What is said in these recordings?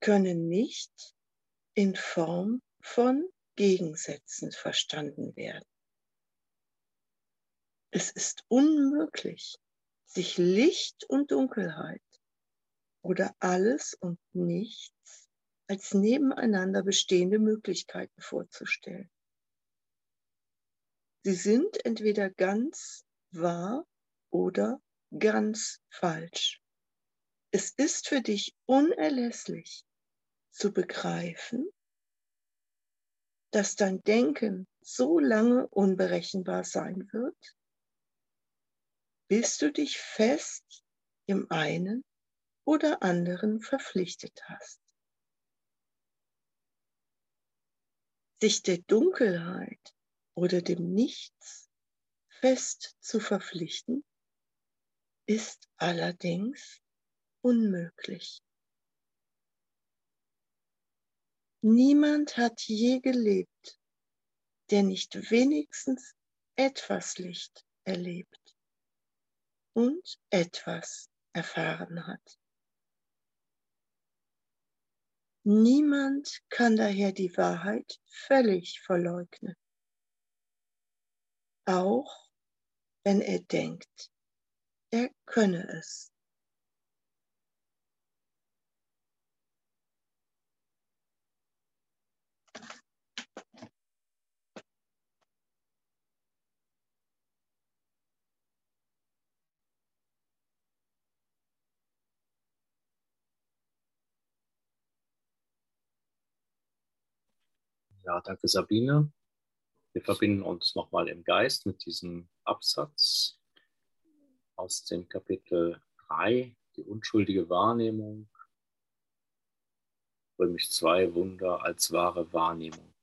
können nicht in Form von Gegensätzen verstanden werden. Es ist unmöglich, sich Licht und Dunkelheit oder alles und nichts als nebeneinander bestehende Möglichkeiten vorzustellen. Sie sind entweder ganz wahr oder ganz falsch. Es ist für dich unerlässlich zu begreifen, dass dein Denken so lange unberechenbar sein wird, bis du dich fest im einen oder anderen verpflichtet hast. Sich der Dunkelheit oder dem Nichts fest zu verpflichten, ist allerdings unmöglich. Niemand hat je gelebt, der nicht wenigstens etwas Licht erlebt und etwas erfahren hat. Niemand kann daher die Wahrheit völlig verleugnen, auch wenn er denkt, er könne es. Ja, danke Sabine. Wir verbinden uns nochmal im Geist mit diesem Absatz aus dem Kapitel 3, die unschuldige Wahrnehmung. Römisch 2, Wunder als wahre Wahrnehmung.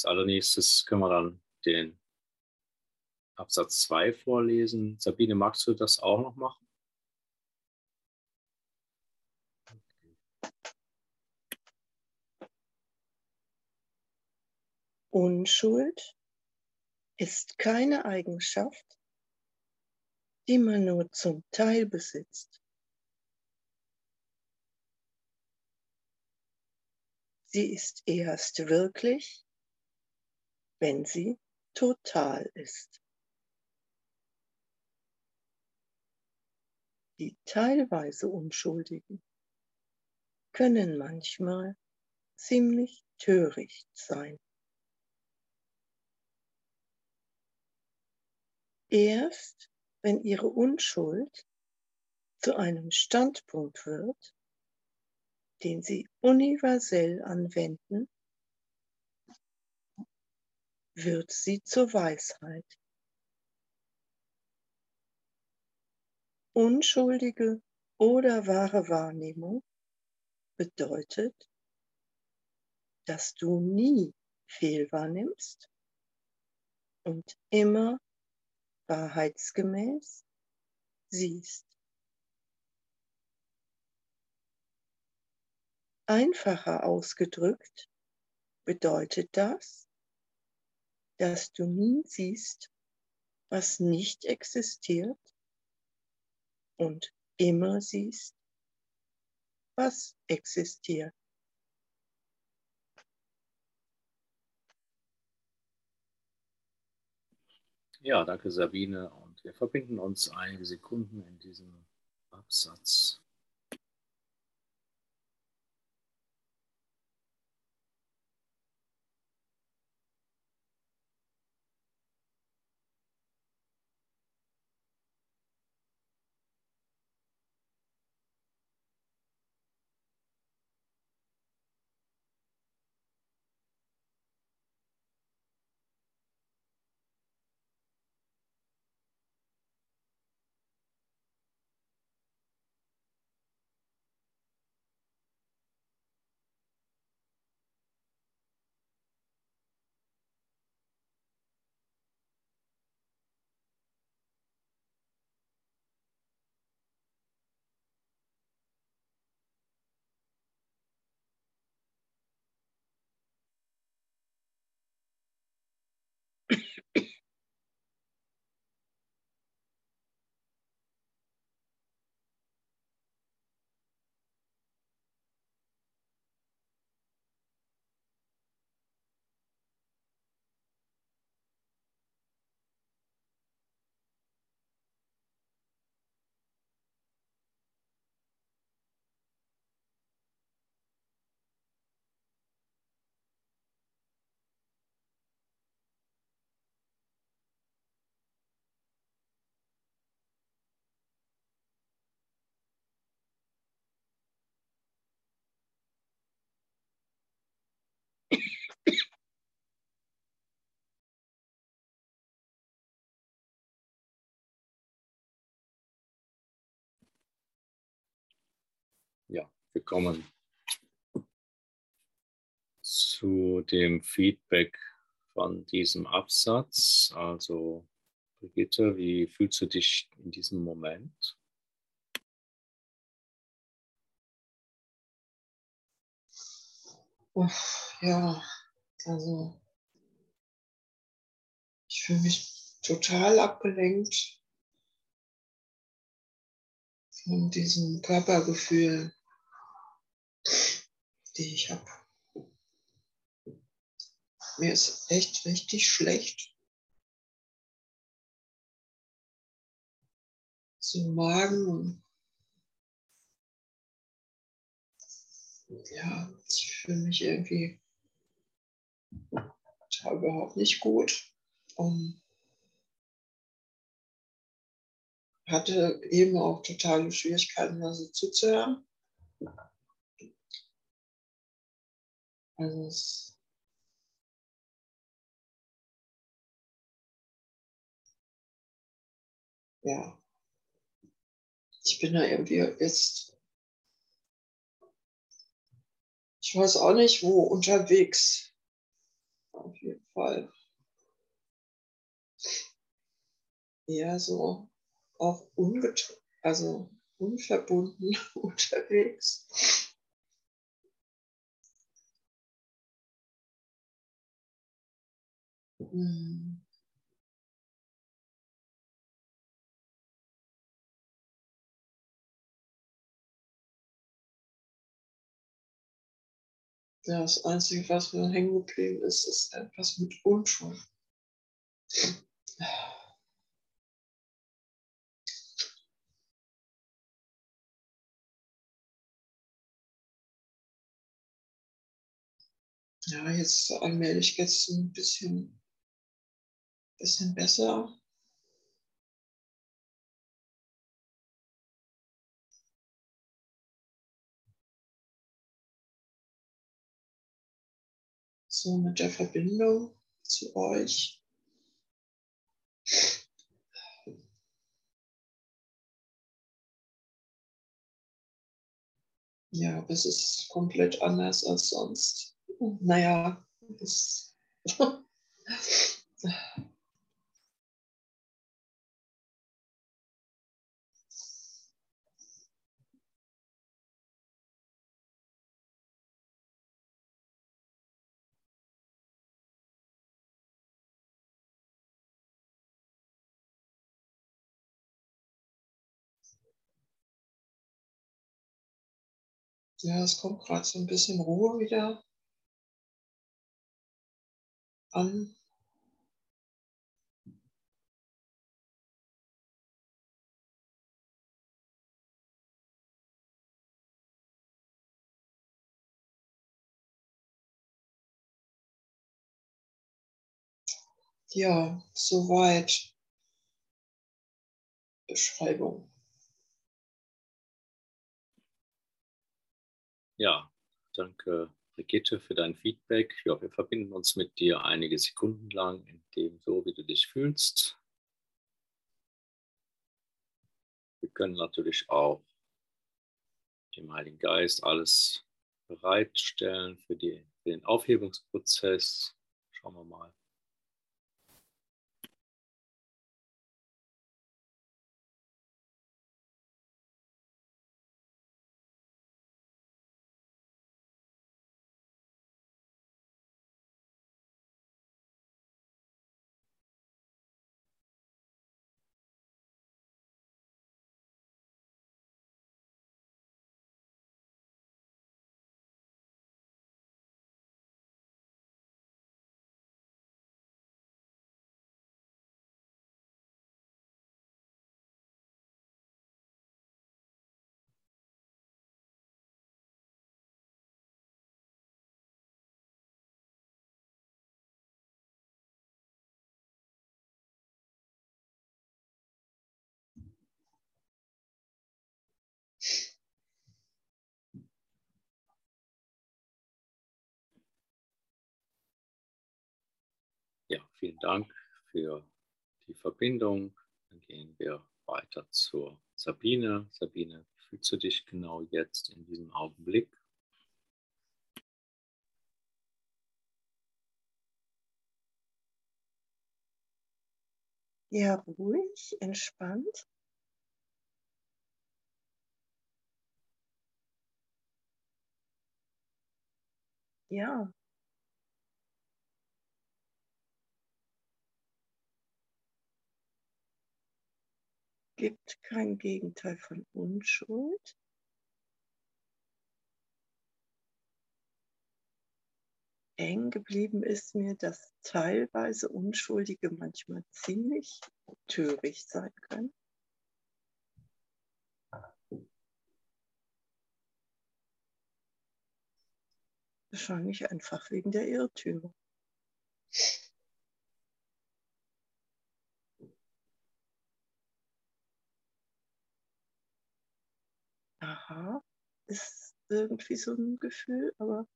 Als allernächstes können wir dann den Absatz 2 vorlesen. Sabine, magst du das auch noch machen? Unschuld ist keine Eigenschaft, die man nur zum Teil besitzt. Sie ist erst wirklich, wenn sie total ist. Die teilweise Unschuldigen können manchmal ziemlich töricht sein. Erst wenn ihre Unschuld zu einem Standpunkt wird, den sie universell anwenden, wird sie zur Weisheit. Unschuldige oder wahre Wahrnehmung bedeutet, dass du nie fehlwahrnimmst und immer wahrheitsgemäß siehst. Einfacher ausgedrückt bedeutet das, dass du nie siehst, was nicht existiert und immer siehst, was existiert. Ja, danke Sabine. Und wir verbinden uns einige Sekunden in diesem Absatz. Ja, wir kommen zu dem Feedback von diesem Absatz. Also, Brigitte, wie fühlst du dich in diesem Moment? Ja, also ich fühle mich total abgelenkt von diesem Körpergefühl, die ich habe. Mir ist echt richtig schlecht. So Magen ja, ich fühle mich irgendwie überhaupt nicht gut. Und hatte eben auch totale Schwierigkeiten, da so zuzuhören. Also es ja, ich bin da irgendwie jetzt, ich weiß auch nicht wo, unterwegs. Auf jeden Fall. Eher so auch unget also unverbunden unterwegs. Ja, das Einzige, was mir hängen geblieben ist, ist etwas mit Unschuld. Ja, jetzt allmählich geht es ein bisschen, bisschen besser. So mit der Verbindung zu euch. Ja, es ist komplett anders als sonst. Naja, es ja, es kommt gerade so ein bisschen Ruhe wieder an. Ja, soweit. Beschreibung. Ja, danke Brigitte für dein Feedback. Ja, wir verbinden uns mit dir einige Sekunden lang in dem so, wie du dich fühlst. Wir können natürlich auch dem Heiligen Geist alles bereitstellen für, die, für den Aufhebungsprozess. Schauen wir mal. Ja, vielen Dank für die Verbindung. Dann gehen wir weiter zur Sabine. Sabine, wie fühlst du dich genau jetzt in diesem Augenblick? Ja, ruhig, entspannt. Ja, gibt kein Gegenteil von Unschuld. Eng geblieben ist mir, dass teilweise Unschuldige manchmal ziemlich töricht sein können. Wahrscheinlich einfach wegen der Irrtümer. Aha, ist irgendwie so ein Gefühl, aber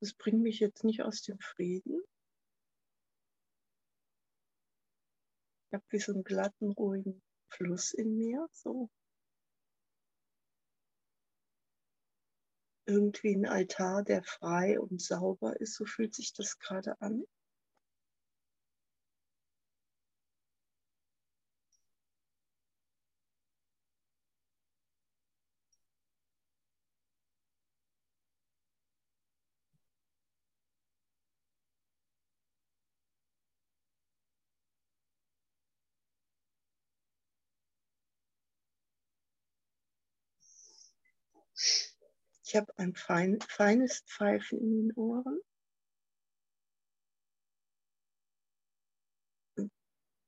das bringt mich jetzt nicht aus dem Frieden. Ich habe wie so einen glatten, ruhigen Fluss in mir, so. Irgendwie ein Altar, der frei und sauber ist, so fühlt sich das gerade an. Ich habe ein fein, feines Pfeifen in den Ohren.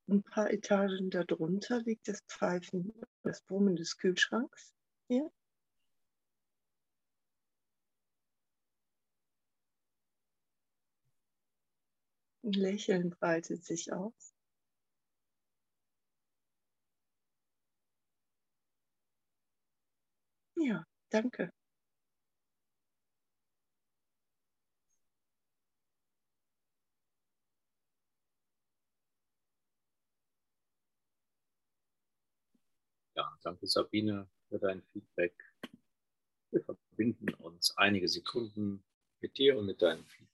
Ein paar Etagen darunter liegt das Pfeifen, das Brummen des Kühlschranks. Hier. Ein Lächeln breitet sich aus. Ja, danke. Danke Sabine für dein Feedback. Wir verbinden uns einige Sekunden mit dir und mit deinem Feedback.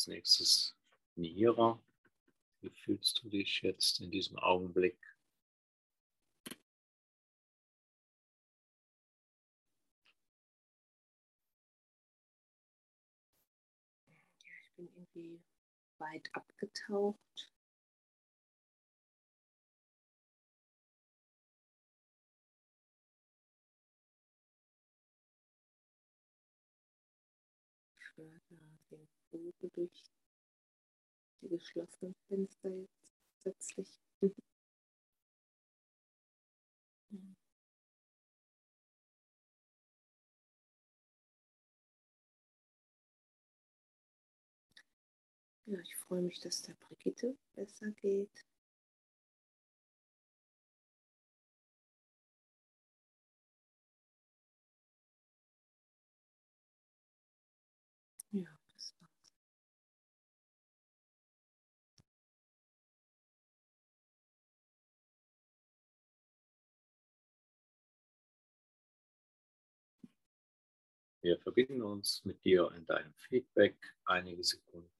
Als nächstes Niera. Wie fühlst du dich jetzt in diesem Augenblick? Ich bin irgendwie weit abgetaucht. Durch die geschlossenen Fenster jetzt plötzlich. Ja, ich freue mich, dass der Brigitte besser geht. Wir verbinden uns mit dir in deinem Feedback einige Sekunden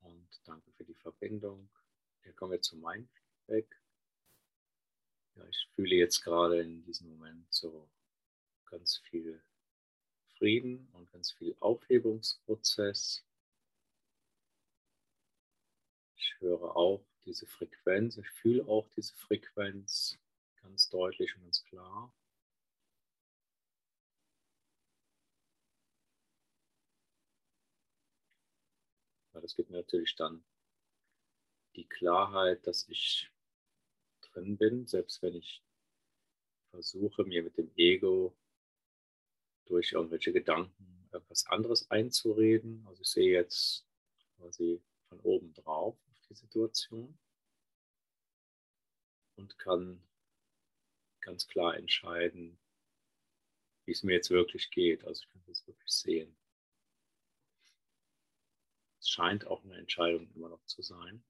Danke für die Verbindung. Hier kommen wir zu meinem Feedback. Ja, ich fühle jetzt gerade in diesem Moment so ganz viel Frieden und ganz viel Aufhebungsprozess. Ich höre auch diese Frequenz, ich fühle auch diese Frequenz ganz deutlich und ganz klar. Ja, das gibt mir natürlich dann die Klarheit, dass ich drin bin, selbst wenn ich versuche, mir mit dem Ego durch irgendwelche Gedanken etwas anderes einzureden. Also ich sehe jetzt quasi von oben drauf auf die Situation und kann ganz klar entscheiden, wie es mir jetzt wirklich geht. Also ich kann das wirklich sehen. Es scheint auch eine Entscheidung immer noch zu sein,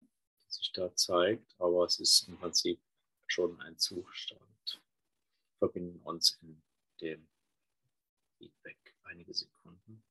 die sich da zeigt, aber es ist im Prinzip schon ein Zustand. Wir verbinden uns in dem Feedback einige Sekunden.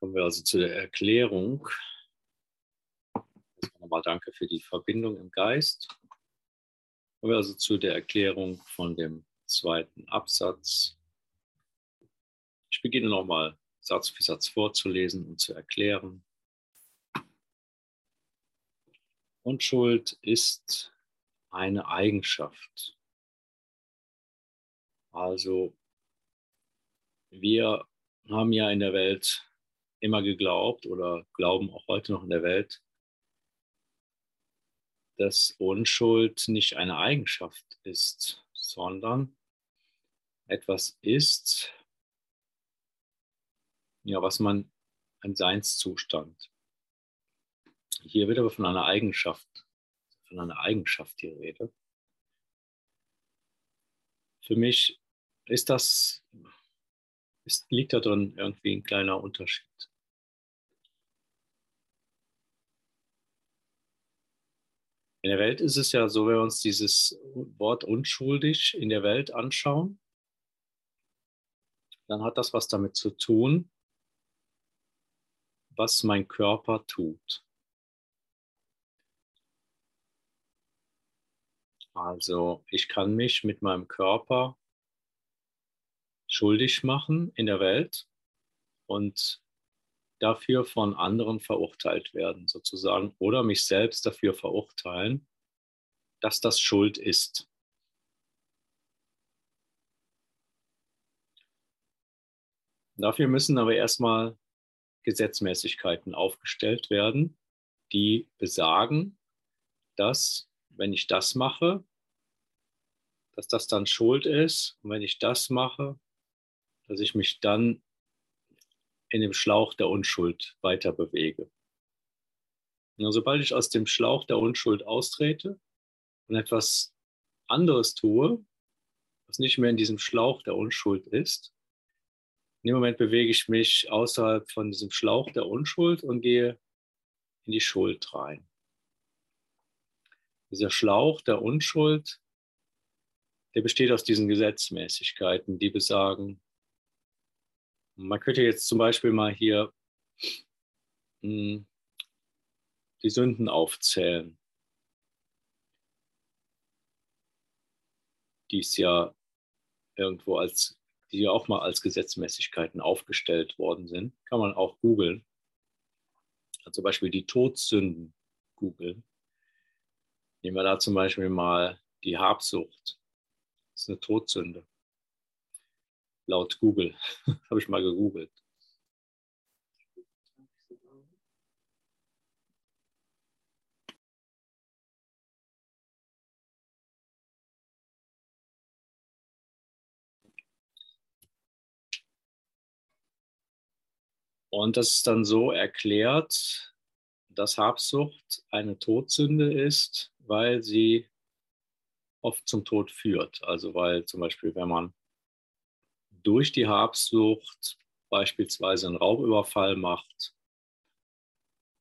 Kommen wir also zu der Erklärung. Nochmal danke für die Verbindung im Geist. Kommen wir also zu der Erklärung von dem zweiten Absatz. Ich beginne nochmal Satz für Satz vorzulesen und zu erklären. Unschuld ist eine Eigenschaft. Also wir haben ja in der Welt immer geglaubt oder glauben auch heute noch in der Welt, dass Unschuld nicht eine Eigenschaft ist, sondern etwas ist, ja, was man ein Seinszustand. Hier wird aber von einer Eigenschaft, von einer Eigenschaft die Rede. Für mich ist das, ist, liegt da drin irgendwie ein kleiner Unterschied. In der Welt ist es ja so, wenn wir uns dieses Wort unschuldig in der Welt anschauen, dann hat das was damit zu tun, was mein Körper tut. Also ich kann mich mit meinem Körper schuldig machen in der Welt und dafür von anderen verurteilt werden, sozusagen, oder mich selbst dafür verurteilen, dass das Schuld ist. Dafür müssen aber erstmal Gesetzmäßigkeiten aufgestellt werden, die besagen, dass wenn ich das mache, dass das dann Schuld ist. Und wenn ich das mache, dass ich mich dann in dem Schlauch der Unschuld weiter bewege. Und sobald ich aus dem Schlauch der Unschuld austrete und etwas anderes tue, was nicht mehr in diesem Schlauch der Unschuld ist, In dem Moment bewege ich mich außerhalb von diesem Schlauch der Unschuld und gehe in die Schuld rein. Dieser Schlauch der Unschuld, der besteht aus diesen Gesetzmäßigkeiten, die besagen, man könnte jetzt zum Beispiel mal hier hm, die Sünden aufzählen, die es ja irgendwo als, die ja auch mal als Gesetzmäßigkeiten aufgestellt worden sind, kann man auch googeln. Zum Beispiel die Todsünden googeln. Nehmen wir da zum Beispiel mal die Habsucht. Das ist eine Todsünde. Laut Google. Habe ich mal gegoogelt. Und das ist dann so erklärt, dass Habsucht eine Todsünde ist, weil sie oft zum Tod führt. Also weil zum Beispiel, wenn man durch die Habsucht beispielsweise einen Raubüberfall macht,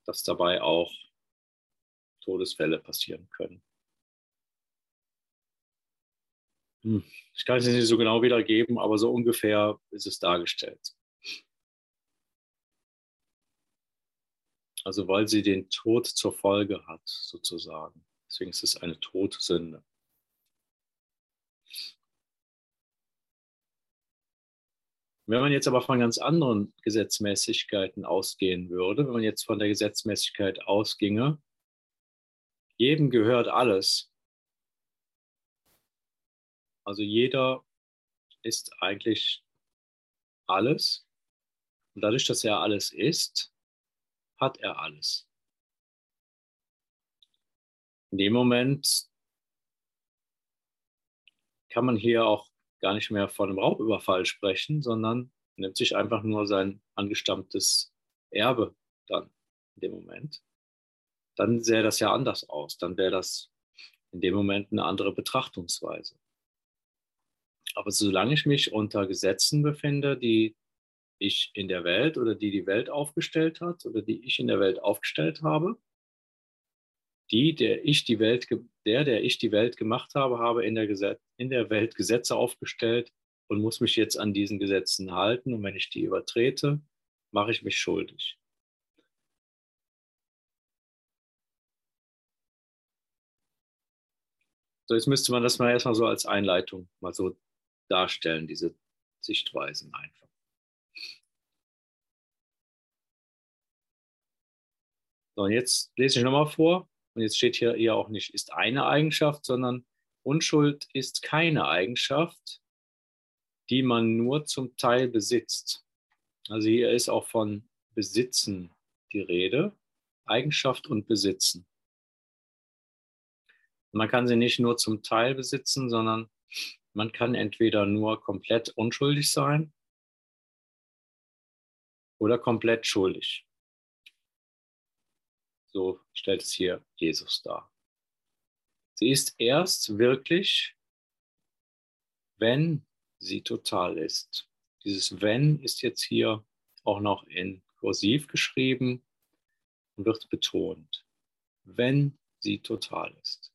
dass dabei auch Todesfälle passieren können. Hm, ich kann es nicht so genau wiedergeben, aber so ungefähr ist es dargestellt. Also weil sie den Tod zur Folge hat, sozusagen. Deswegen ist es eine Todsünde. Wenn man jetzt aber von ganz anderen Gesetzmäßigkeiten ausgehen würde, wenn man jetzt von der Gesetzmäßigkeit ausginge, jedem gehört alles. Also jeder ist eigentlich alles. Und dadurch, dass er alles ist, hat er alles. In dem Moment kann man hier auch gar nicht mehr von einem Raubüberfall sprechen, sondern nimmt sich einfach nur sein angestammtes Erbe dann in dem Moment. Dann sähe das ja anders aus. Dann wäre das in dem Moment eine andere Betrachtungsweise. Aber solange ich mich unter Gesetzen befinde, die ich in der Welt oder die die Welt aufgestellt hat oder die ich in der Welt aufgestellt habe. Die, der ich die Welt, der, der ich die Welt gemacht habe, habe in der, Gesetz, in der Welt Gesetze aufgestellt und muss mich jetzt an diesen Gesetzen halten. Und wenn ich die übertrete, mache ich mich schuldig. So, jetzt müsste man das mal erstmal so als Einleitung mal so darstellen, diese Sichtweisen einfach. So, und jetzt lese ich nochmal vor. Und jetzt steht hier ja auch nicht, ist eine Eigenschaft, sondern Unschuld ist keine Eigenschaft, die man nur zum Teil besitzt. Also hier ist auch von Besitzen die Rede. Eigenschaft und Besitzen. Man kann sie nicht nur zum Teil besitzen, sondern man kann entweder nur komplett unschuldig sein oder komplett schuldig. So stellt es hier Jesus dar. Sie ist erst wirklich, wenn sie total ist. Dieses wenn ist jetzt hier auch noch in kursiv geschrieben und wird betont. Wenn sie total ist.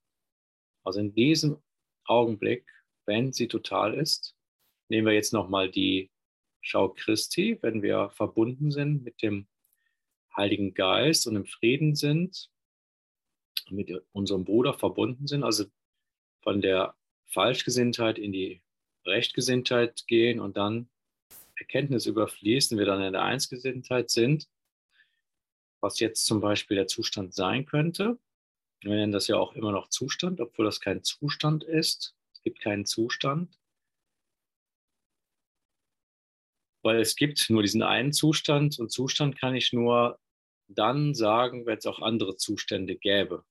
Also in diesem Augenblick, wenn sie total ist, nehmen wir jetzt nochmal die Schau Christi, wenn wir verbunden sind mit dem Heiligen Geist und im Frieden sind, mit unserem Bruder verbunden sind, also von der Falschgesinntheit in die Rechtgesinntheit gehen und dann Erkenntnis überfließen, wir dann in der Einsgesinntheit sind, was jetzt zum Beispiel der Zustand sein könnte. Wir nennen das ja auch immer noch Zustand, obwohl das kein Zustand ist. Es gibt keinen Zustand. Weil es gibt nur diesen einen Zustand und Zustand kann ich nur dann sagen, wenn es auch andere Zustände gäbe.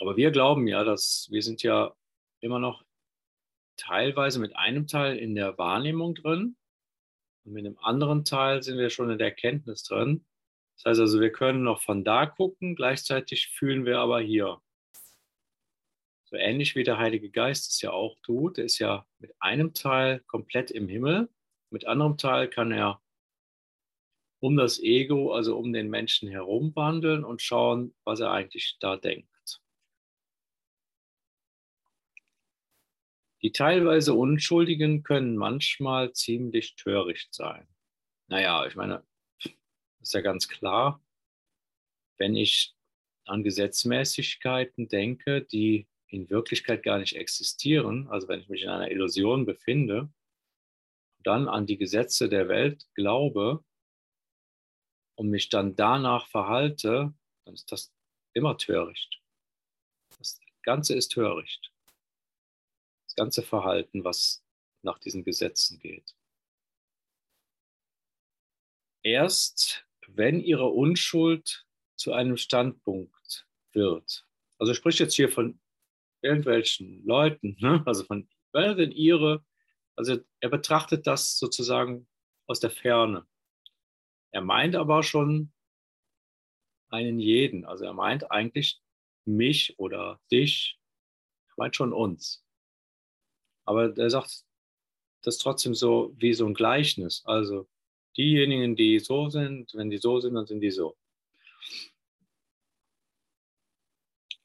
Aber wir glauben ja, dass wir sind ja immer noch teilweise mit einem Teil in der Wahrnehmung drin und mit dem anderen Teil sind wir schon in der Erkenntnis drin. Das heißt also, wir können noch von da gucken, gleichzeitig fühlen wir aber hier. So ähnlich wie der Heilige Geist es ja auch tut. Der ist ja mit einem Teil komplett im Himmel Mit anderem Teil kann er um das Ego, also um den Menschen herum wandeln und schauen, was er eigentlich da denkt. Die teilweise Unschuldigen können manchmal ziemlich töricht sein. Naja, ich meine, ist ja ganz klar, wenn ich an Gesetzmäßigkeiten denke, die in Wirklichkeit gar nicht existieren, also wenn ich mich in einer Illusion befinde, dann an die Gesetze der Welt glaube und mich dann danach verhalte, dann ist das immer töricht. Das Ganze ist töricht. Das ganze Verhalten, was nach diesen Gesetzen geht. Erst wenn ihre Unschuld zu einem Standpunkt wird, also sprich jetzt hier von irgendwelchen Leuten, ne? also von, wer denn ihre, also er betrachtet das sozusagen aus der Ferne. Er meint aber schon einen jeden, also er meint eigentlich mich oder dich, er meint schon uns. Aber er sagt das trotzdem so wie so ein Gleichnis, also diejenigen, die so sind, wenn die so sind, dann sind die so.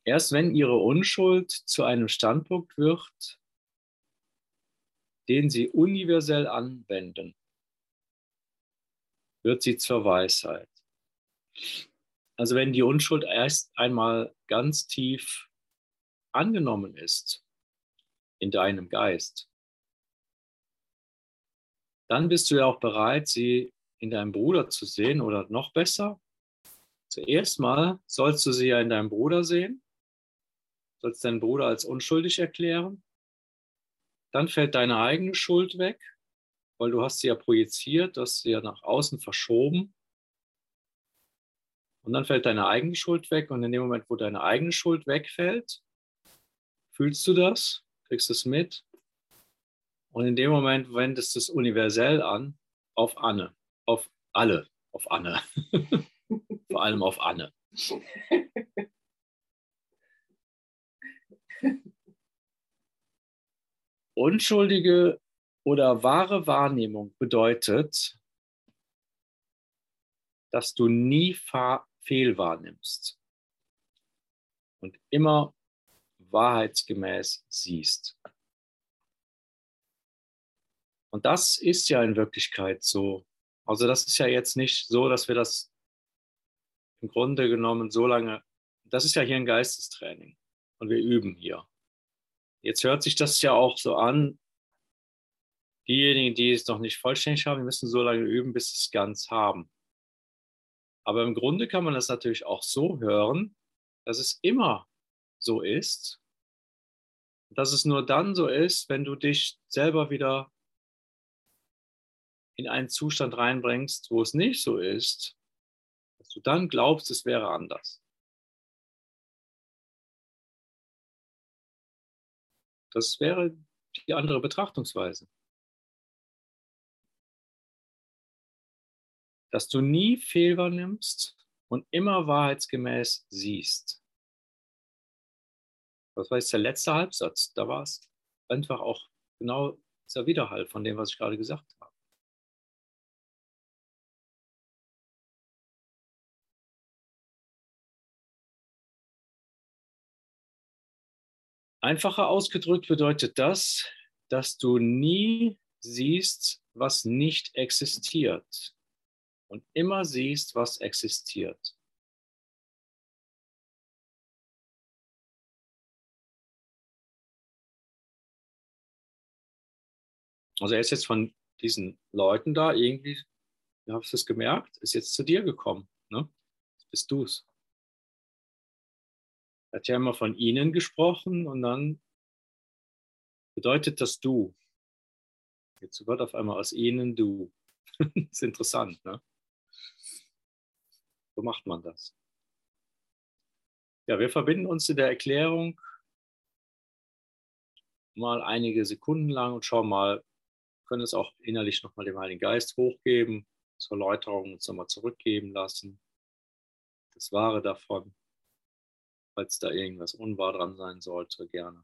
Erst wenn ihre Unschuld zu einem Standpunkt wird, den sie universell anwenden, wird sie zur Weisheit. Also wenn die Unschuld erst einmal ganz tief angenommen ist in deinem Geist, dann bist du ja auch bereit, sie in deinem Bruder zu sehen oder noch besser. Zuerst mal sollst du sie ja in deinem Bruder sehen sollst deinen Bruder als unschuldig erklären. Dann fällt deine eigene Schuld weg, weil du hast sie ja projiziert, du hast sie ja nach außen verschoben. Und dann fällt deine eigene Schuld weg und in dem Moment, wo deine eigene Schuld wegfällt, fühlst du das, kriegst es mit. Und in dem Moment wendest du es universell an auf Anne, auf alle, auf Anne. Vor allem auf Anne. Unschuldige oder wahre Wahrnehmung bedeutet, dass du nie fehl wahrnimmst und immer wahrheitsgemäß siehst. Und das ist ja in Wirklichkeit so. Also das ist ja jetzt nicht so, dass wir das im Grunde genommen so lange, das ist ja hier ein Geistestraining und wir üben hier. Jetzt hört sich das ja auch so an, diejenigen, die es noch nicht vollständig haben, müssen so lange üben, bis sie es ganz haben. Aber im Grunde kann man das natürlich auch so hören, dass es immer so ist, dass es nur dann so ist, wenn du dich selber wieder in einen Zustand reinbringst, wo es nicht so ist, dass du dann glaubst, es wäre anders. Das wäre die andere Betrachtungsweise. Dass du nie Fehler nimmst und immer wahrheitsgemäß siehst. Das war jetzt der letzte Halbsatz. Da war es einfach auch genau dieser Widerhall von dem, was ich gerade gesagt habe. Einfacher ausgedrückt bedeutet das, dass du nie siehst, was nicht existiert und immer siehst, was existiert. Also er ist jetzt von diesen Leuten da irgendwie, du hast es gemerkt, ist jetzt zu dir gekommen. Ne? Jetzt bist du es hat ja immer von ihnen gesprochen und dann bedeutet das du. Jetzt wird auf einmal aus ihnen du. das ist interessant, ne? So macht man das. Ja, wir verbinden uns in der Erklärung mal einige Sekunden lang und schauen mal, können es auch innerlich nochmal dem Heiligen Geist hochgeben, zur Erläuterung uns nochmal zurückgeben lassen. Das Wahre davon falls da irgendwas unwahr dran sein sollte, gerne.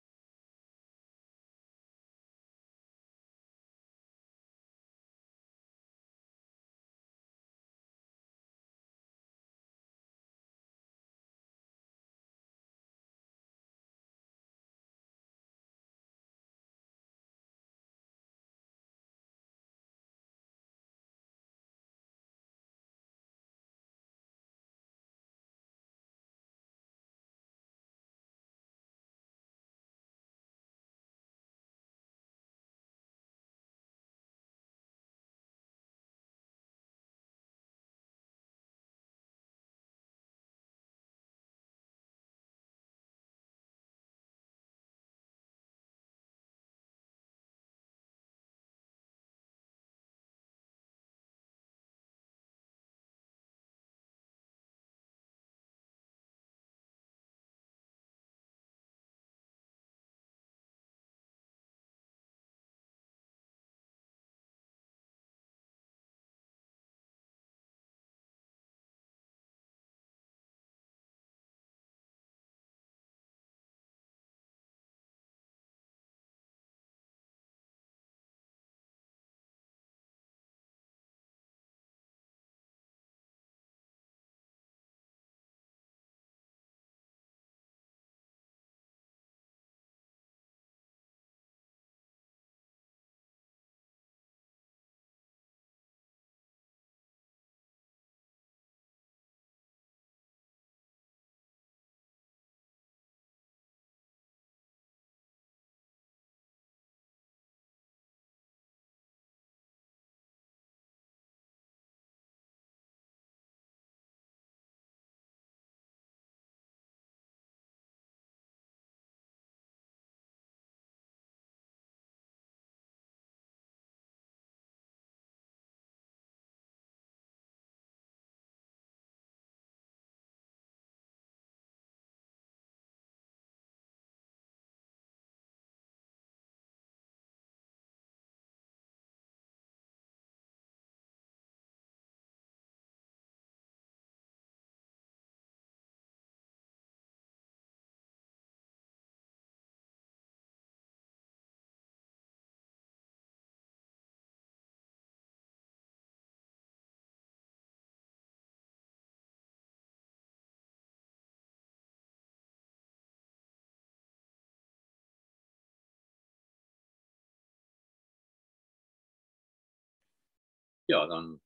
Ja, dann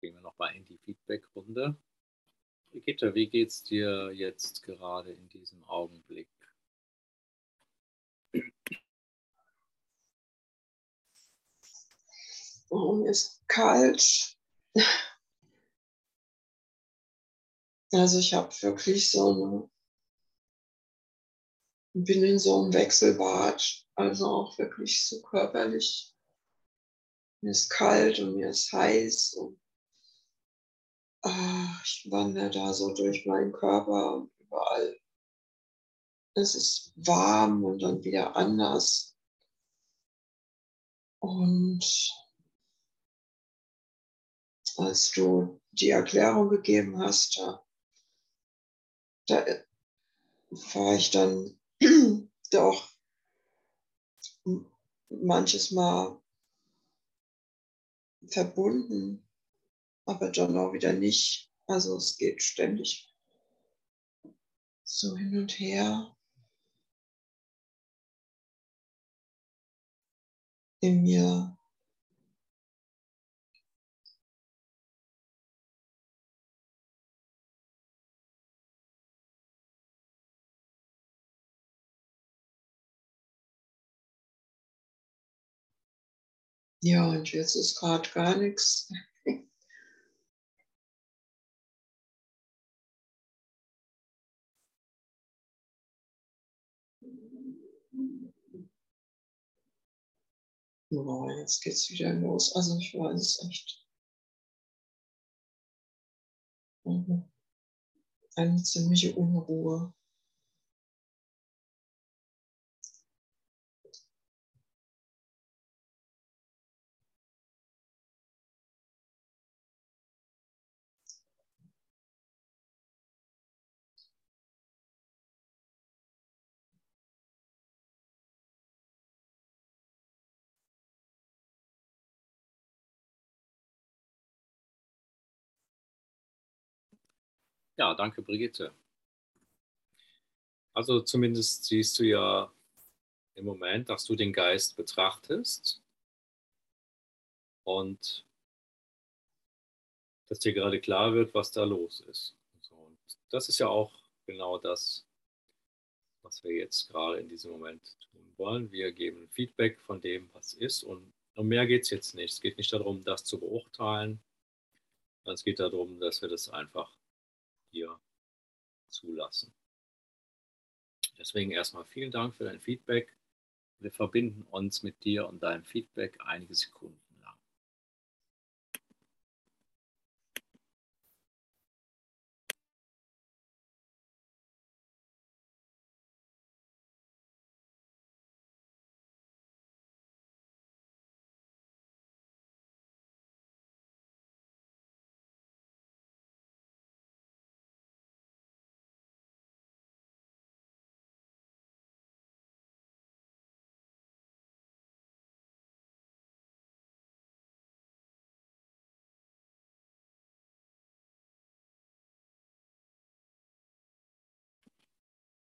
gehen wir nochmal in die Feedback-Runde. Brigitte, wie geht's dir jetzt gerade in diesem Augenblick? Oh, mir ist kalt. Also ich habe wirklich so eine, bin in so einem Wechselbad, also auch wirklich so körperlich. Mir ist kalt und mir ist heiß und ah, ich wandere da so durch meinen Körper und überall. Es ist warm und dann wieder anders. Und als du die Erklärung gegeben hast, da, da war ich dann doch manches Mal verbunden, aber dann auch wieder nicht. Also es geht ständig so hin und her in mir Ja, und jetzt ist gerade gar nichts. Oh, jetzt geht's wieder los. Also ich weiß es echt. Mhm. Eine ziemliche Unruhe. Ja, danke, Brigitte. Also zumindest siehst du ja im Moment, dass du den Geist betrachtest und dass dir gerade klar wird, was da los ist. Und das ist ja auch genau das, was wir jetzt gerade in diesem Moment tun wollen. Wir geben Feedback von dem, was ist und um mehr geht es jetzt nicht. Es geht nicht darum, das zu beurteilen, es geht darum, dass wir das einfach hier zulassen. Deswegen erstmal vielen Dank für dein Feedback. Wir verbinden uns mit dir und deinem Feedback einige Sekunden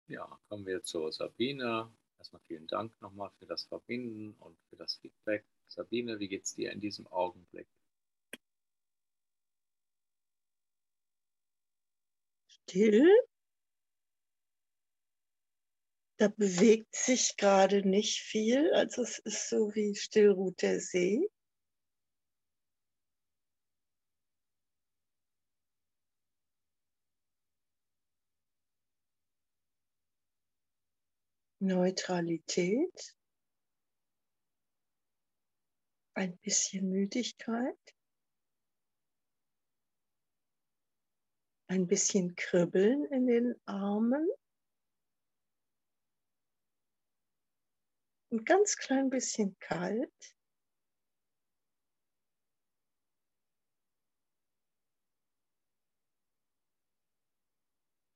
Ja, kommen wir zur Sabine. Erstmal vielen Dank nochmal für das Verbinden und für das Feedback. Sabine, wie geht es dir in diesem Augenblick? Still. Da bewegt sich gerade nicht viel. Also es ist so wie still ruht der See. Neutralität, ein bisschen Müdigkeit, ein bisschen Kribbeln in den Armen, ein ganz klein bisschen kalt.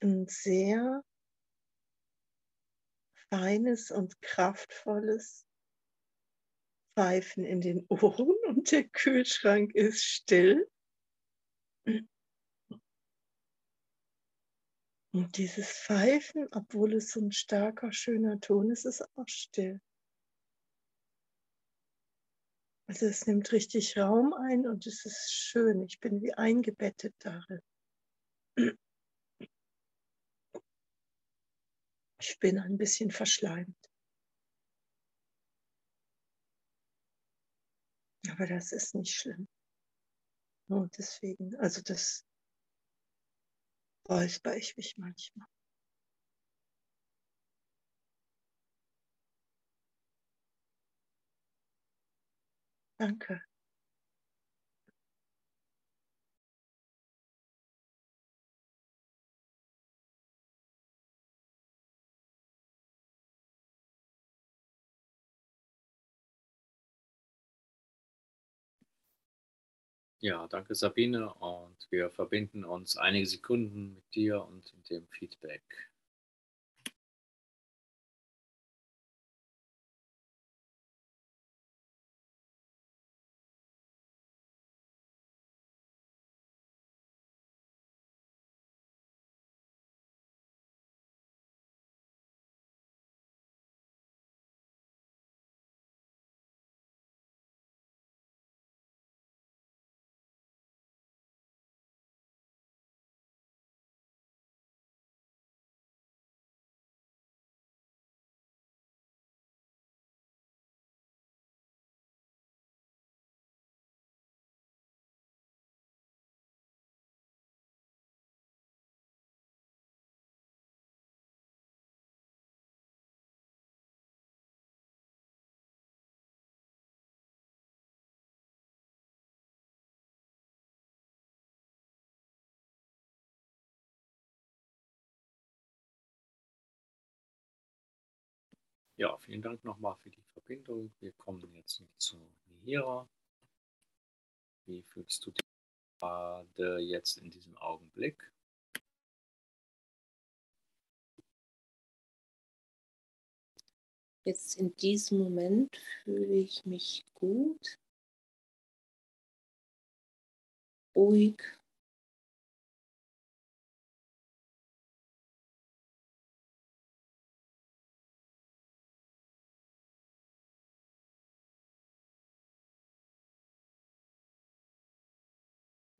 Ein sehr feines und kraftvolles Pfeifen in den Ohren und der Kühlschrank ist still. Und dieses Pfeifen, obwohl es so ein starker, schöner Ton ist, ist auch still. Also es nimmt richtig Raum ein und es ist schön. Ich bin wie eingebettet darin. Ich bin ein bisschen verschleimt. Aber das ist nicht schlimm. Und deswegen, also das räusper ich mich manchmal. Danke. Ja, danke Sabine und wir verbinden uns einige Sekunden mit dir und dem Feedback. Ja, vielen Dank nochmal für die Verbindung. Wir kommen jetzt zu Mihira. Wie fühlst du dich gerade jetzt in diesem Augenblick? Jetzt in diesem Moment fühle ich mich gut, ruhig.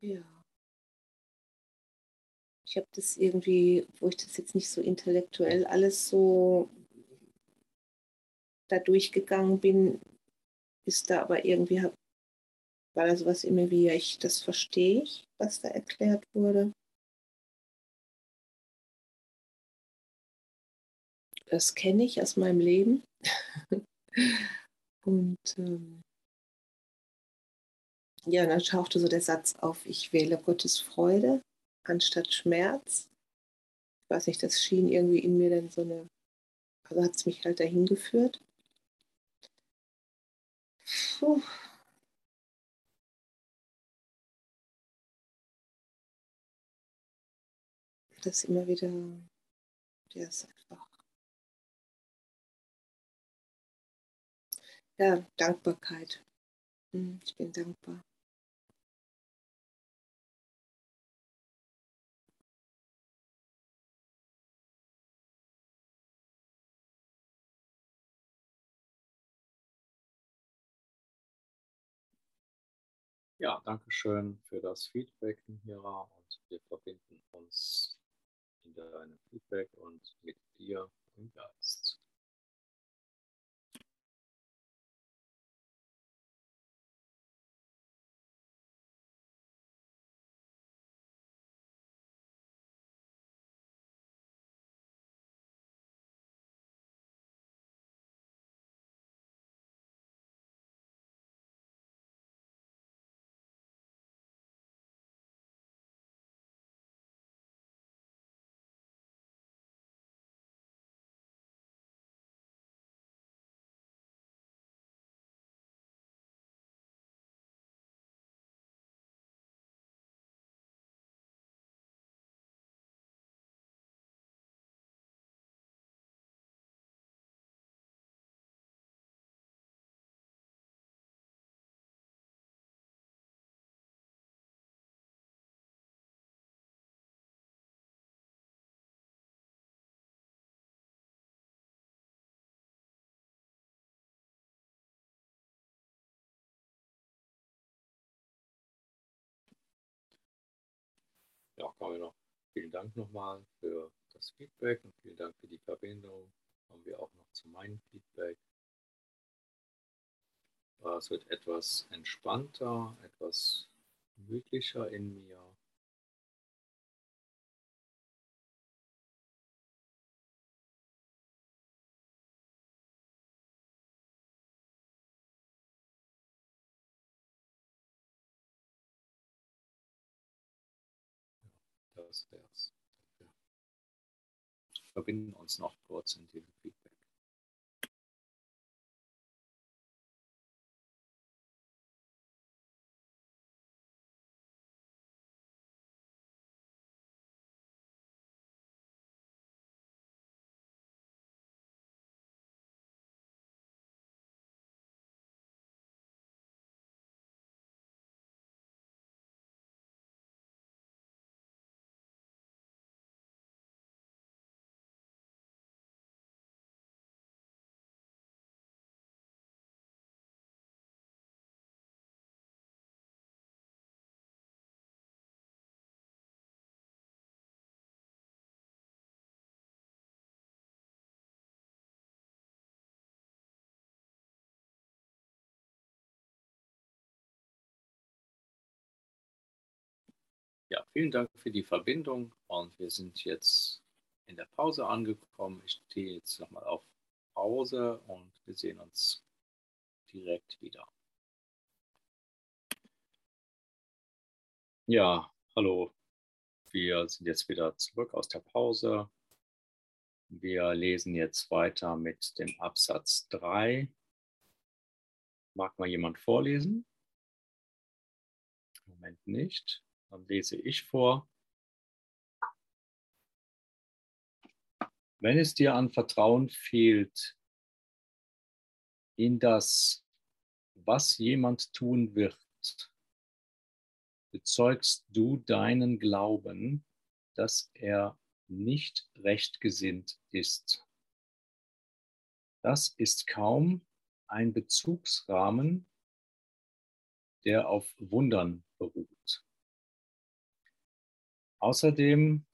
Ja. Ich habe das irgendwie, wo ich das jetzt nicht so intellektuell alles so da durchgegangen bin, ist da aber irgendwie, hab, war da sowas immer wie, ja, ich, das verstehe ich, was da erklärt wurde. Das kenne ich aus meinem Leben. Und ähm, ja, dann tauchte so der Satz auf, ich wähle Gottes Freude anstatt Schmerz. Ich weiß nicht, das schien irgendwie in mir dann so eine, also hat es mich halt dahin geführt. Puh. Das immer wieder, ja, ist einfach. Ja, Dankbarkeit. Hm, Ich bin dankbar. Ja, danke schön für das Feedback, Mihira. Und wir verbinden uns in deinem Feedback und mit dir im Geist. Ja, Camilla, vielen Dank nochmal für das Feedback und vielen Dank für die Verbindung. Kommen wir auch noch zu meinem Feedback. Es wird etwas entspannter, etwas gemütlicher in mir. Das wär's. Verbinden uns noch kurz in diesem Feedback. Ja, vielen Dank für die Verbindung und wir sind jetzt in der Pause angekommen. Ich stehe jetzt nochmal auf Pause und wir sehen uns direkt wieder. Ja, hallo. Wir sind jetzt wieder zurück aus der Pause. Wir lesen jetzt weiter mit dem Absatz 3. Mag mal jemand vorlesen? Moment nicht. Dann lese ich vor. Wenn es dir an Vertrauen fehlt in das, was jemand tun wird, bezeugst du deinen Glauben, dass er nicht rechtgesinnt ist. Das ist kaum ein Bezugsrahmen, der auf Wundern beruht. Außerdem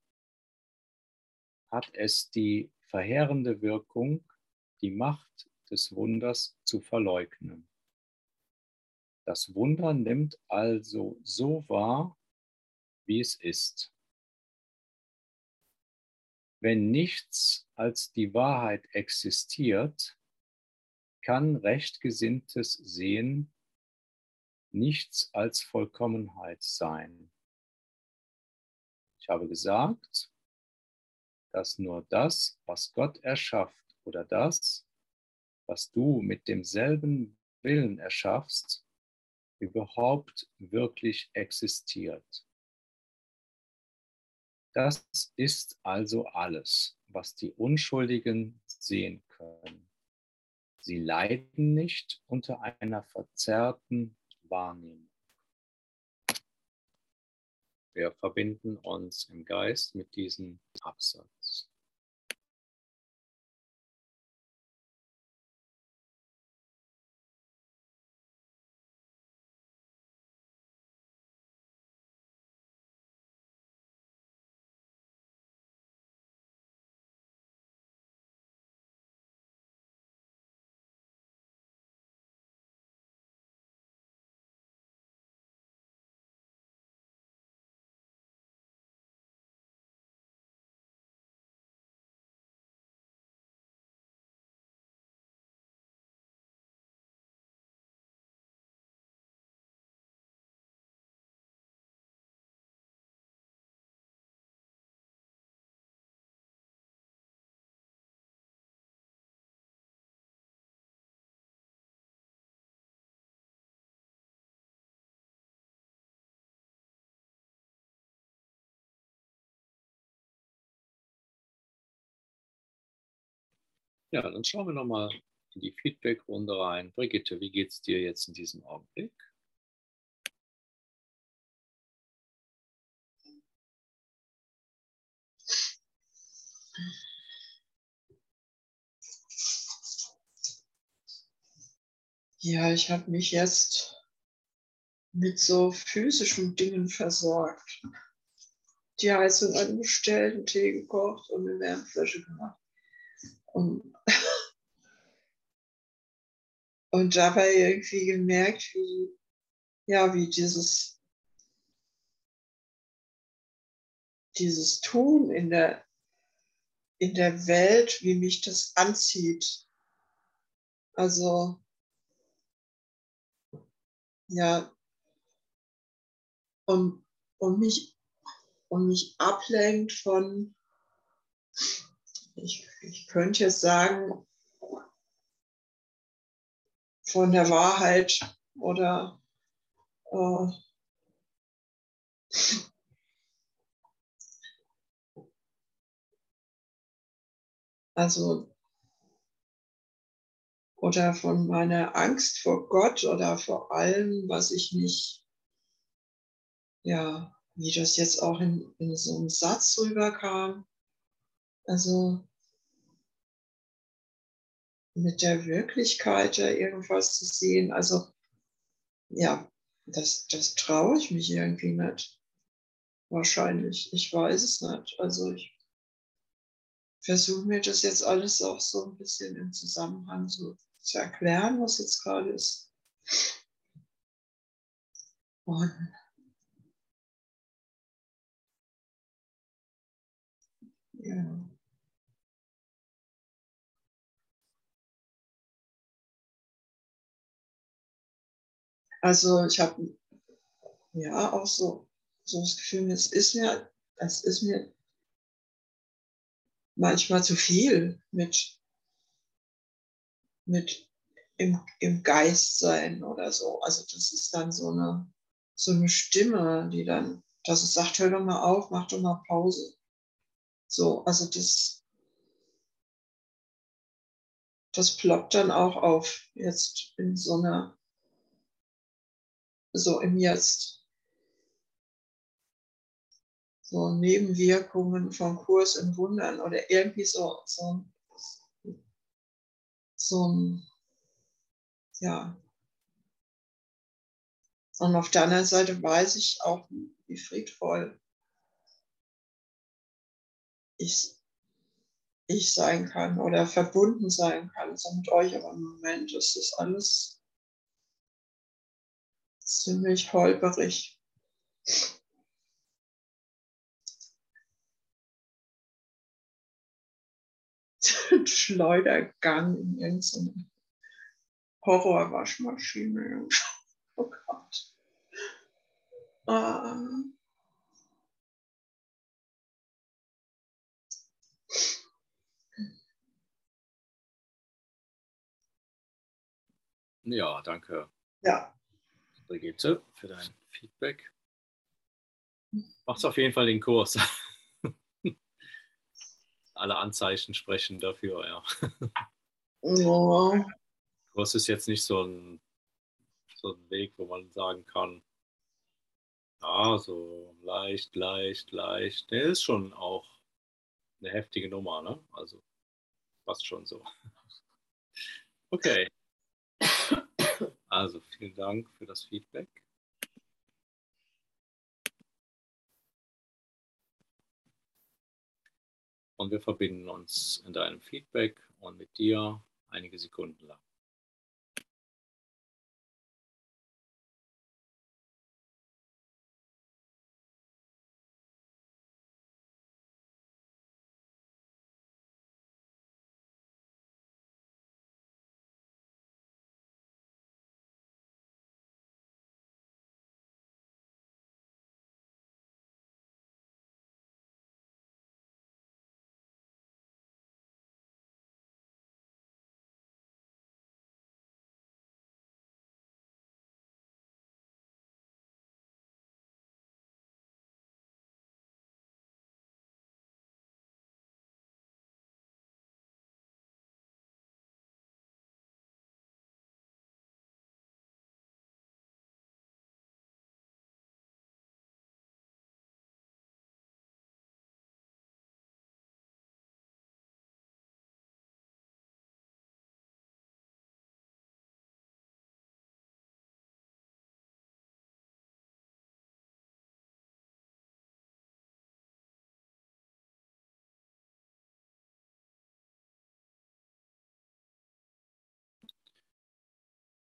hat es die verheerende Wirkung, die Macht des Wunders zu verleugnen. Das Wunder nimmt also so wahr, wie es ist. Wenn nichts als die Wahrheit existiert, kann rechtgesinntes Sehen nichts als Vollkommenheit sein. Ich habe gesagt, dass nur das, was Gott erschafft oder das, was du mit demselben Willen erschaffst, überhaupt wirklich existiert. Das ist also alles, was die Unschuldigen sehen können. Sie leiden nicht unter einer verzerrten Wahrnehmung. Wir verbinden uns im Geist mit diesem Absatz. Ja, dann schauen wir nochmal in die Feedback-Runde rein. Brigitte, wie geht es dir jetzt in diesem Augenblick? Ja, ich habe mich jetzt mit so physischen Dingen versorgt. Die Heizung angestellt, einen Tee gekocht und eine Wärmflasche gemacht. Und, und dabei irgendwie gemerkt, wie, ja, wie dieses, dieses Tun in der, in der Welt, wie mich das anzieht. Also, ja, und, und, mich, und mich ablenkt von, ich, ich könnte jetzt sagen, von der Wahrheit oder äh, also oder von meiner Angst vor Gott oder vor allem, was ich nicht, ja, wie das jetzt auch in, in so einem Satz rüberkam. Also mit der Wirklichkeit da irgendwas zu sehen. Also ja, das, das traue ich mich irgendwie nicht. Wahrscheinlich. Ich weiß es nicht. Also ich versuche mir das jetzt alles auch so ein bisschen im Zusammenhang so zu erklären, was jetzt gerade ist. Und ja. Also ich habe ja auch so, so das Gefühl, es ist mir, es ist mir manchmal zu viel mit, mit im, im Geist sein oder so. Also das ist dann so eine, so eine Stimme, die dann, dass es sagt, hör doch mal auf, mach doch mal Pause. So, also das, das ploppt dann auch auf jetzt in so einer, so im Jetzt. So Nebenwirkungen von Kurs in Wundern oder irgendwie so, so, so ja. Und auf der anderen Seite weiß ich auch, wie friedvoll ich, ich sein kann oder verbunden sein kann so mit euch. Aber im Moment ist das alles ziemlich holperig. Schleudergang in irgendeine Horrorwaschmaschine. Oh Gott. Ah. Ja, danke. Ja. Brigitte, für dein Feedback. Machst auf jeden Fall den Kurs. Alle Anzeichen sprechen dafür, ja. Ja. Kurs ist jetzt nicht so ein, so ein Weg, wo man sagen kann, ja, so leicht, leicht, leicht. Der ist schon auch eine heftige Nummer, ne? Also fast schon so. Okay. Also vielen Dank für das Feedback. Und wir verbinden uns in deinem Feedback und mit dir einige Sekunden lang.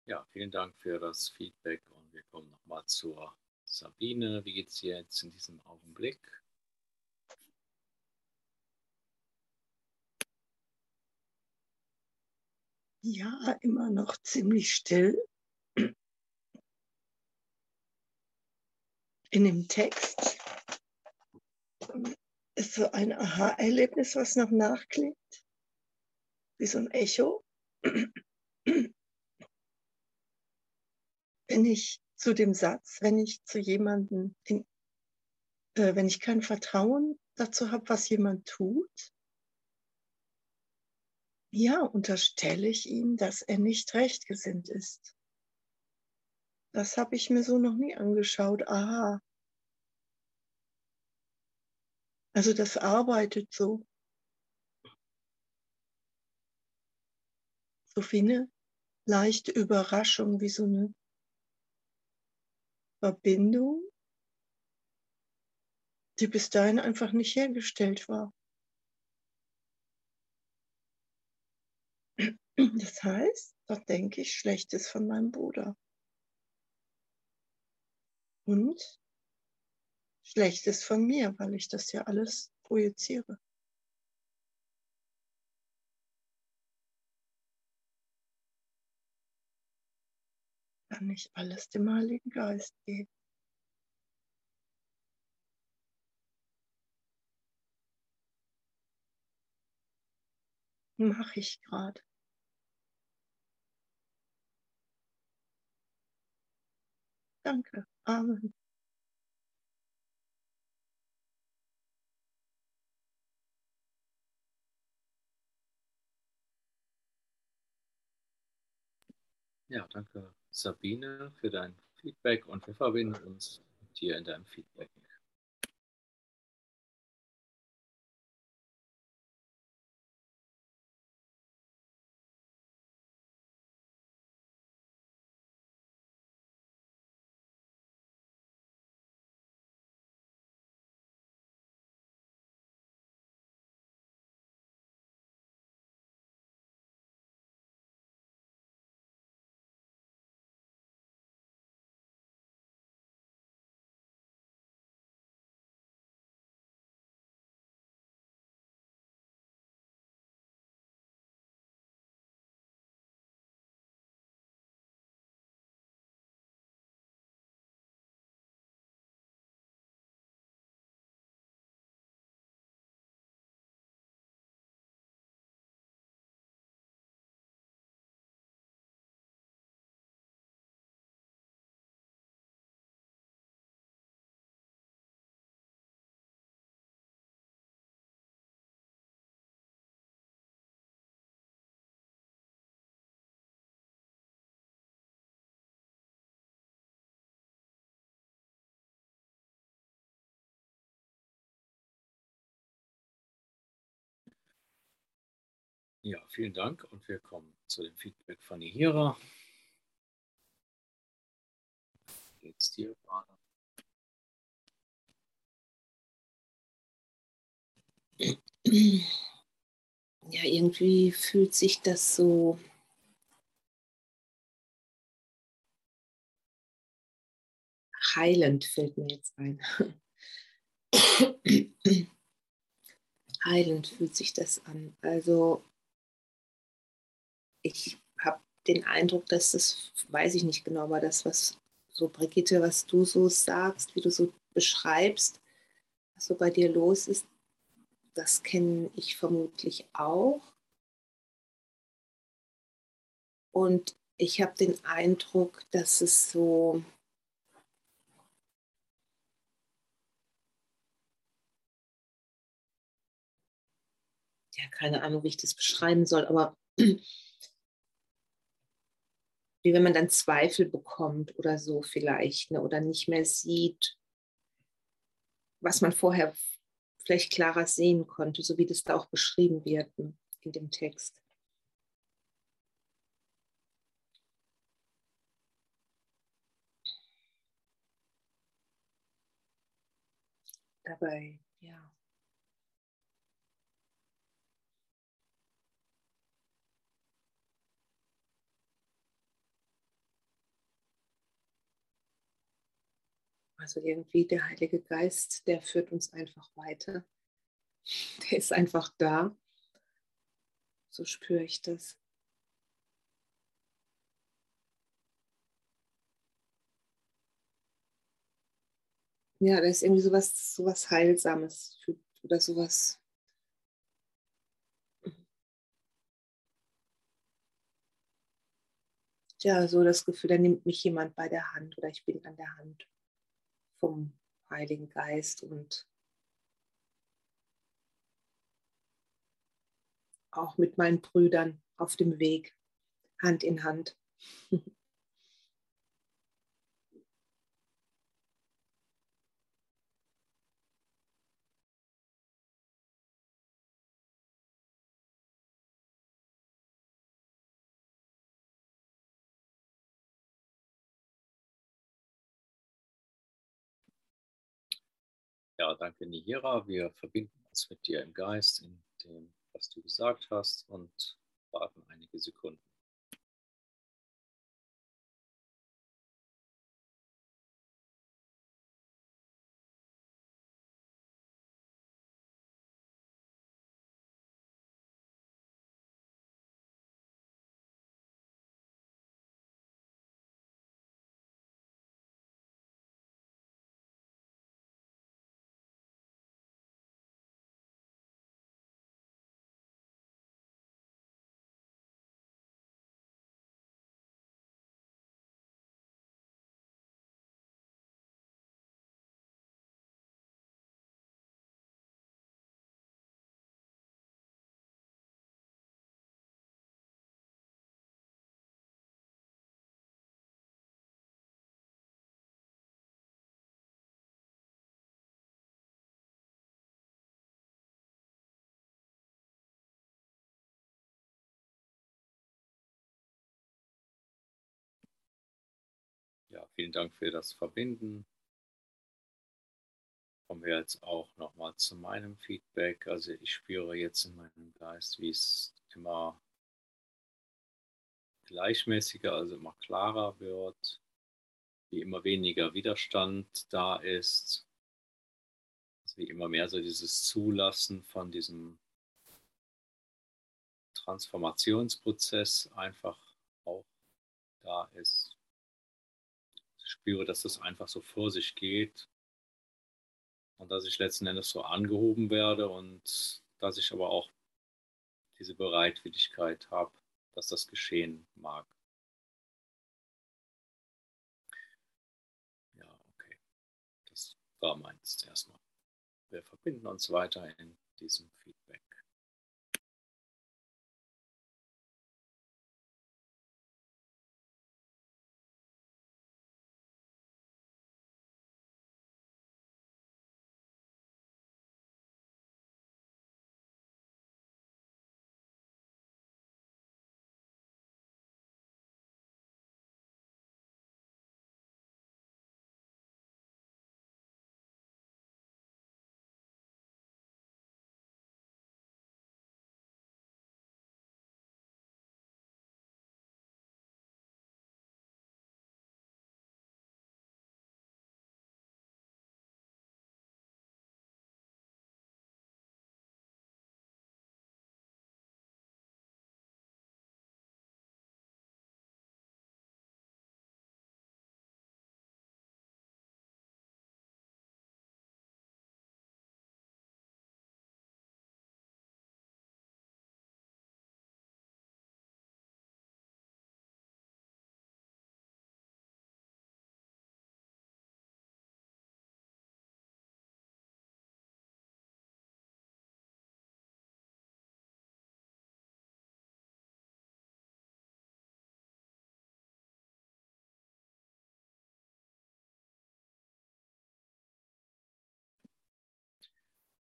Ja, vielen Dank für das Feedback und wir kommen nochmal zur Sabine. Wie geht es dir jetzt in diesem Augenblick? Ja, immer noch ziemlich still. In dem Text ist so ein Aha-Erlebnis, was noch nachklingt, wie so ein Echo. Wenn ich zu dem Satz, wenn ich zu jemandem, äh, wenn ich kein Vertrauen dazu habe, was jemand tut, ja, unterstelle ich ihm, dass er nicht rechtgesinnt ist. Das habe ich mir so noch nie angeschaut. Aha. Also das arbeitet so. So eine leichte Überraschung, wie so eine Verbindung, die bis dahin einfach nicht hergestellt war. Das heißt, da denke ich Schlechtes von meinem Bruder. Und Schlechtes von mir, weil ich das ja alles projiziere. Kann nicht alles dem Heiligen Geist geben. Mache ich gerade. Danke. Amen. Ja, danke Sabine für dein Feedback und wir verbinden uns mit dir in deinem Feedback. Ja, vielen Dank und wir kommen zu dem Feedback von Nihira. Geht's dir gerade? Ja, irgendwie fühlt sich das so heilend, fällt mir jetzt ein. heilend fühlt sich das an. Also ich habe den Eindruck, dass das, weiß ich nicht genau, aber das, was so Brigitte, was du so sagst, wie du so beschreibst, was so bei dir los ist, das kenne ich vermutlich auch. Und ich habe den Eindruck, dass es so, ja, keine Ahnung, wie ich das beschreiben soll, aber wie wenn man dann Zweifel bekommt oder so vielleicht, ne, oder nicht mehr sieht, was man vorher vielleicht klarer sehen konnte, so wie das da auch beschrieben wird in dem Text. Dabei, ja. Also irgendwie der Heilige Geist, der führt uns einfach weiter. Der ist einfach da. So spüre ich das. Ja, da ist irgendwie sowas, sowas Heilsames oder sowas. Ja, so das Gefühl, da nimmt mich jemand bei der Hand oder ich bin an der Hand vom Heiligen Geist und auch mit meinen Brüdern auf dem Weg, Hand in Hand. Danke Nihira. Wir verbinden uns mit dir im Geist, in dem, was du gesagt hast und warten einige Sekunden. Ja, vielen Dank für das Verbinden. Kommen wir jetzt auch nochmal zu meinem Feedback. Also ich spüre jetzt in meinem Geist, wie es immer gleichmäßiger, also immer klarer wird, wie immer weniger Widerstand da ist, also wie immer mehr so dieses Zulassen von diesem Transformationsprozess einfach auch da ist. Spüre, dass das einfach so vor sich geht und dass ich letzten Endes so angehoben werde und dass ich aber auch diese Bereitwilligkeit habe, dass das geschehen mag. Ja, okay. Das war meins erstmal. Wir verbinden uns weiter in diesem Feedback.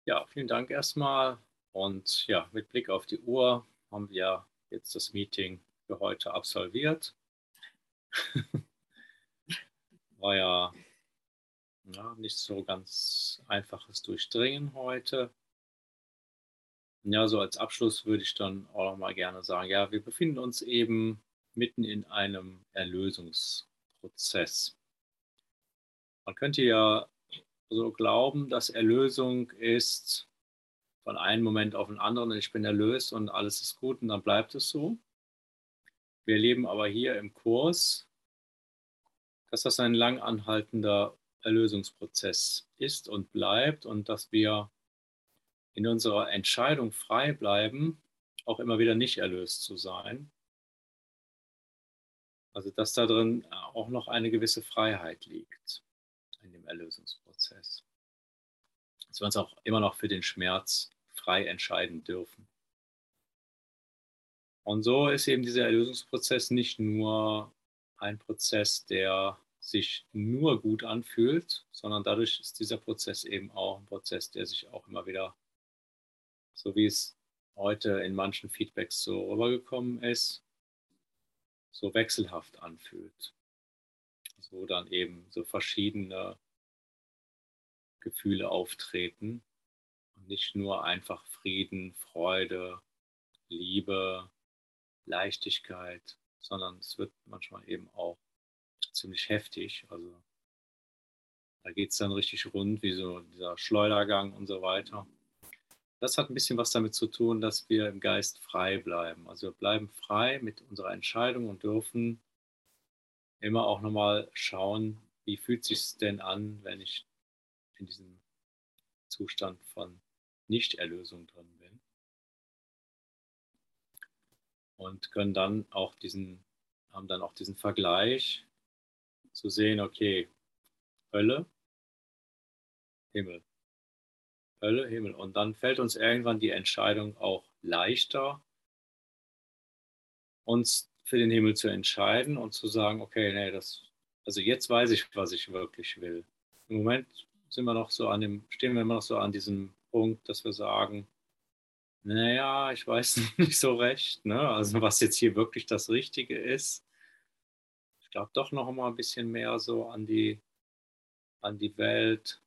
Ja, vielen Dank erstmal. Und ja, mit Blick auf die Uhr haben wir jetzt das Meeting für heute absolviert. War ja, ja nicht so ganz einfaches Durchdringen heute. Ja, so als Abschluss würde ich dann auch noch mal gerne sagen, ja, wir befinden uns eben mitten in einem Erlösungsprozess. Man könnte ja so glauben, dass Erlösung ist von einem Moment auf den anderen, ich bin erlöst und alles ist gut und dann bleibt es so. Wir erleben aber hier im Kurs, dass das ein lang anhaltender Erlösungsprozess ist und bleibt und dass wir in unserer Entscheidung frei bleiben, auch immer wieder nicht erlöst zu sein. Also dass da drin auch noch eine gewisse Freiheit liegt in dem Erlösungsprozess. Dass wir uns auch immer noch für den Schmerz frei entscheiden dürfen. Und so ist eben dieser Erlösungsprozess nicht nur ein Prozess, der sich nur gut anfühlt, sondern dadurch ist dieser Prozess eben auch ein Prozess, der sich auch immer wieder, so wie es heute in manchen Feedbacks so rübergekommen ist, so wechselhaft anfühlt wo dann eben so verschiedene Gefühle auftreten und nicht nur einfach Frieden, Freude, Liebe, Leichtigkeit, sondern es wird manchmal eben auch ziemlich heftig. Also da geht es dann richtig rund, wie so dieser Schleudergang und so weiter. Das hat ein bisschen was damit zu tun, dass wir im Geist frei bleiben. Also wir bleiben frei mit unserer Entscheidung und dürfen immer auch nochmal schauen, wie fühlt sich denn an, wenn ich in diesem Zustand von Nichterlösung drin bin. Und können dann auch diesen, haben dann auch diesen Vergleich zu sehen, okay, Hölle, Himmel. Hölle, Himmel. Und dann fällt uns irgendwann die Entscheidung auch leichter, uns für den Himmel zu entscheiden und zu sagen, okay, nee, das, also jetzt weiß ich, was ich wirklich will. Im Moment sind wir noch so an dem, stehen wir immer noch so an diesem Punkt, dass wir sagen, naja, ich weiß nicht so recht, ne? also was jetzt hier wirklich das Richtige ist. glaube doch noch mal ein bisschen mehr so an die, an die Welt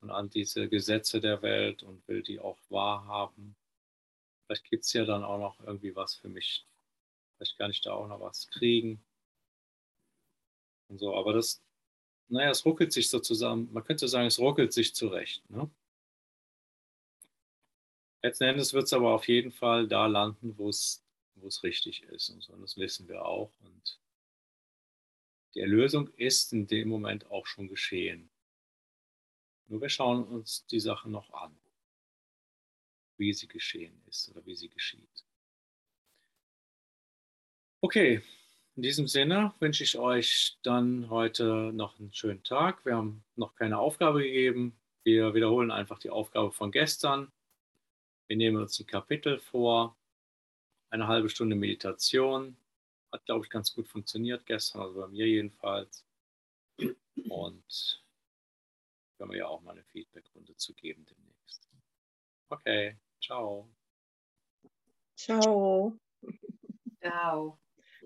und an diese Gesetze der Welt und will die auch wahrhaben. Vielleicht gibt es ja dann auch noch irgendwie was für mich. Vielleicht kann ich da auch noch was kriegen. Und so, aber das, naja, es ruckelt sich so zusammen. Man könnte sagen, es ruckelt sich zurecht. Ne? Letzten Endes wird es aber auf jeden Fall da landen, wo es richtig ist. Und so. Und das wissen wir auch. Und die Erlösung ist in dem Moment auch schon geschehen. Nur wir schauen uns die Sache noch an, wie sie geschehen ist oder wie sie geschieht. Okay, in diesem Sinne wünsche ich euch dann heute noch einen schönen Tag. Wir haben noch keine Aufgabe gegeben. Wir wiederholen einfach die Aufgabe von gestern. Wir nehmen uns ein Kapitel vor, eine halbe Stunde Meditation. Hat, glaube ich, ganz gut funktioniert gestern, also bei mir jedenfalls. Und können wir ja auch mal eine Feedbackrunde zu geben demnächst. Okay, ciao. Ciao. Ciao.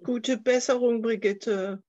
Gute Besserung, Brigitte.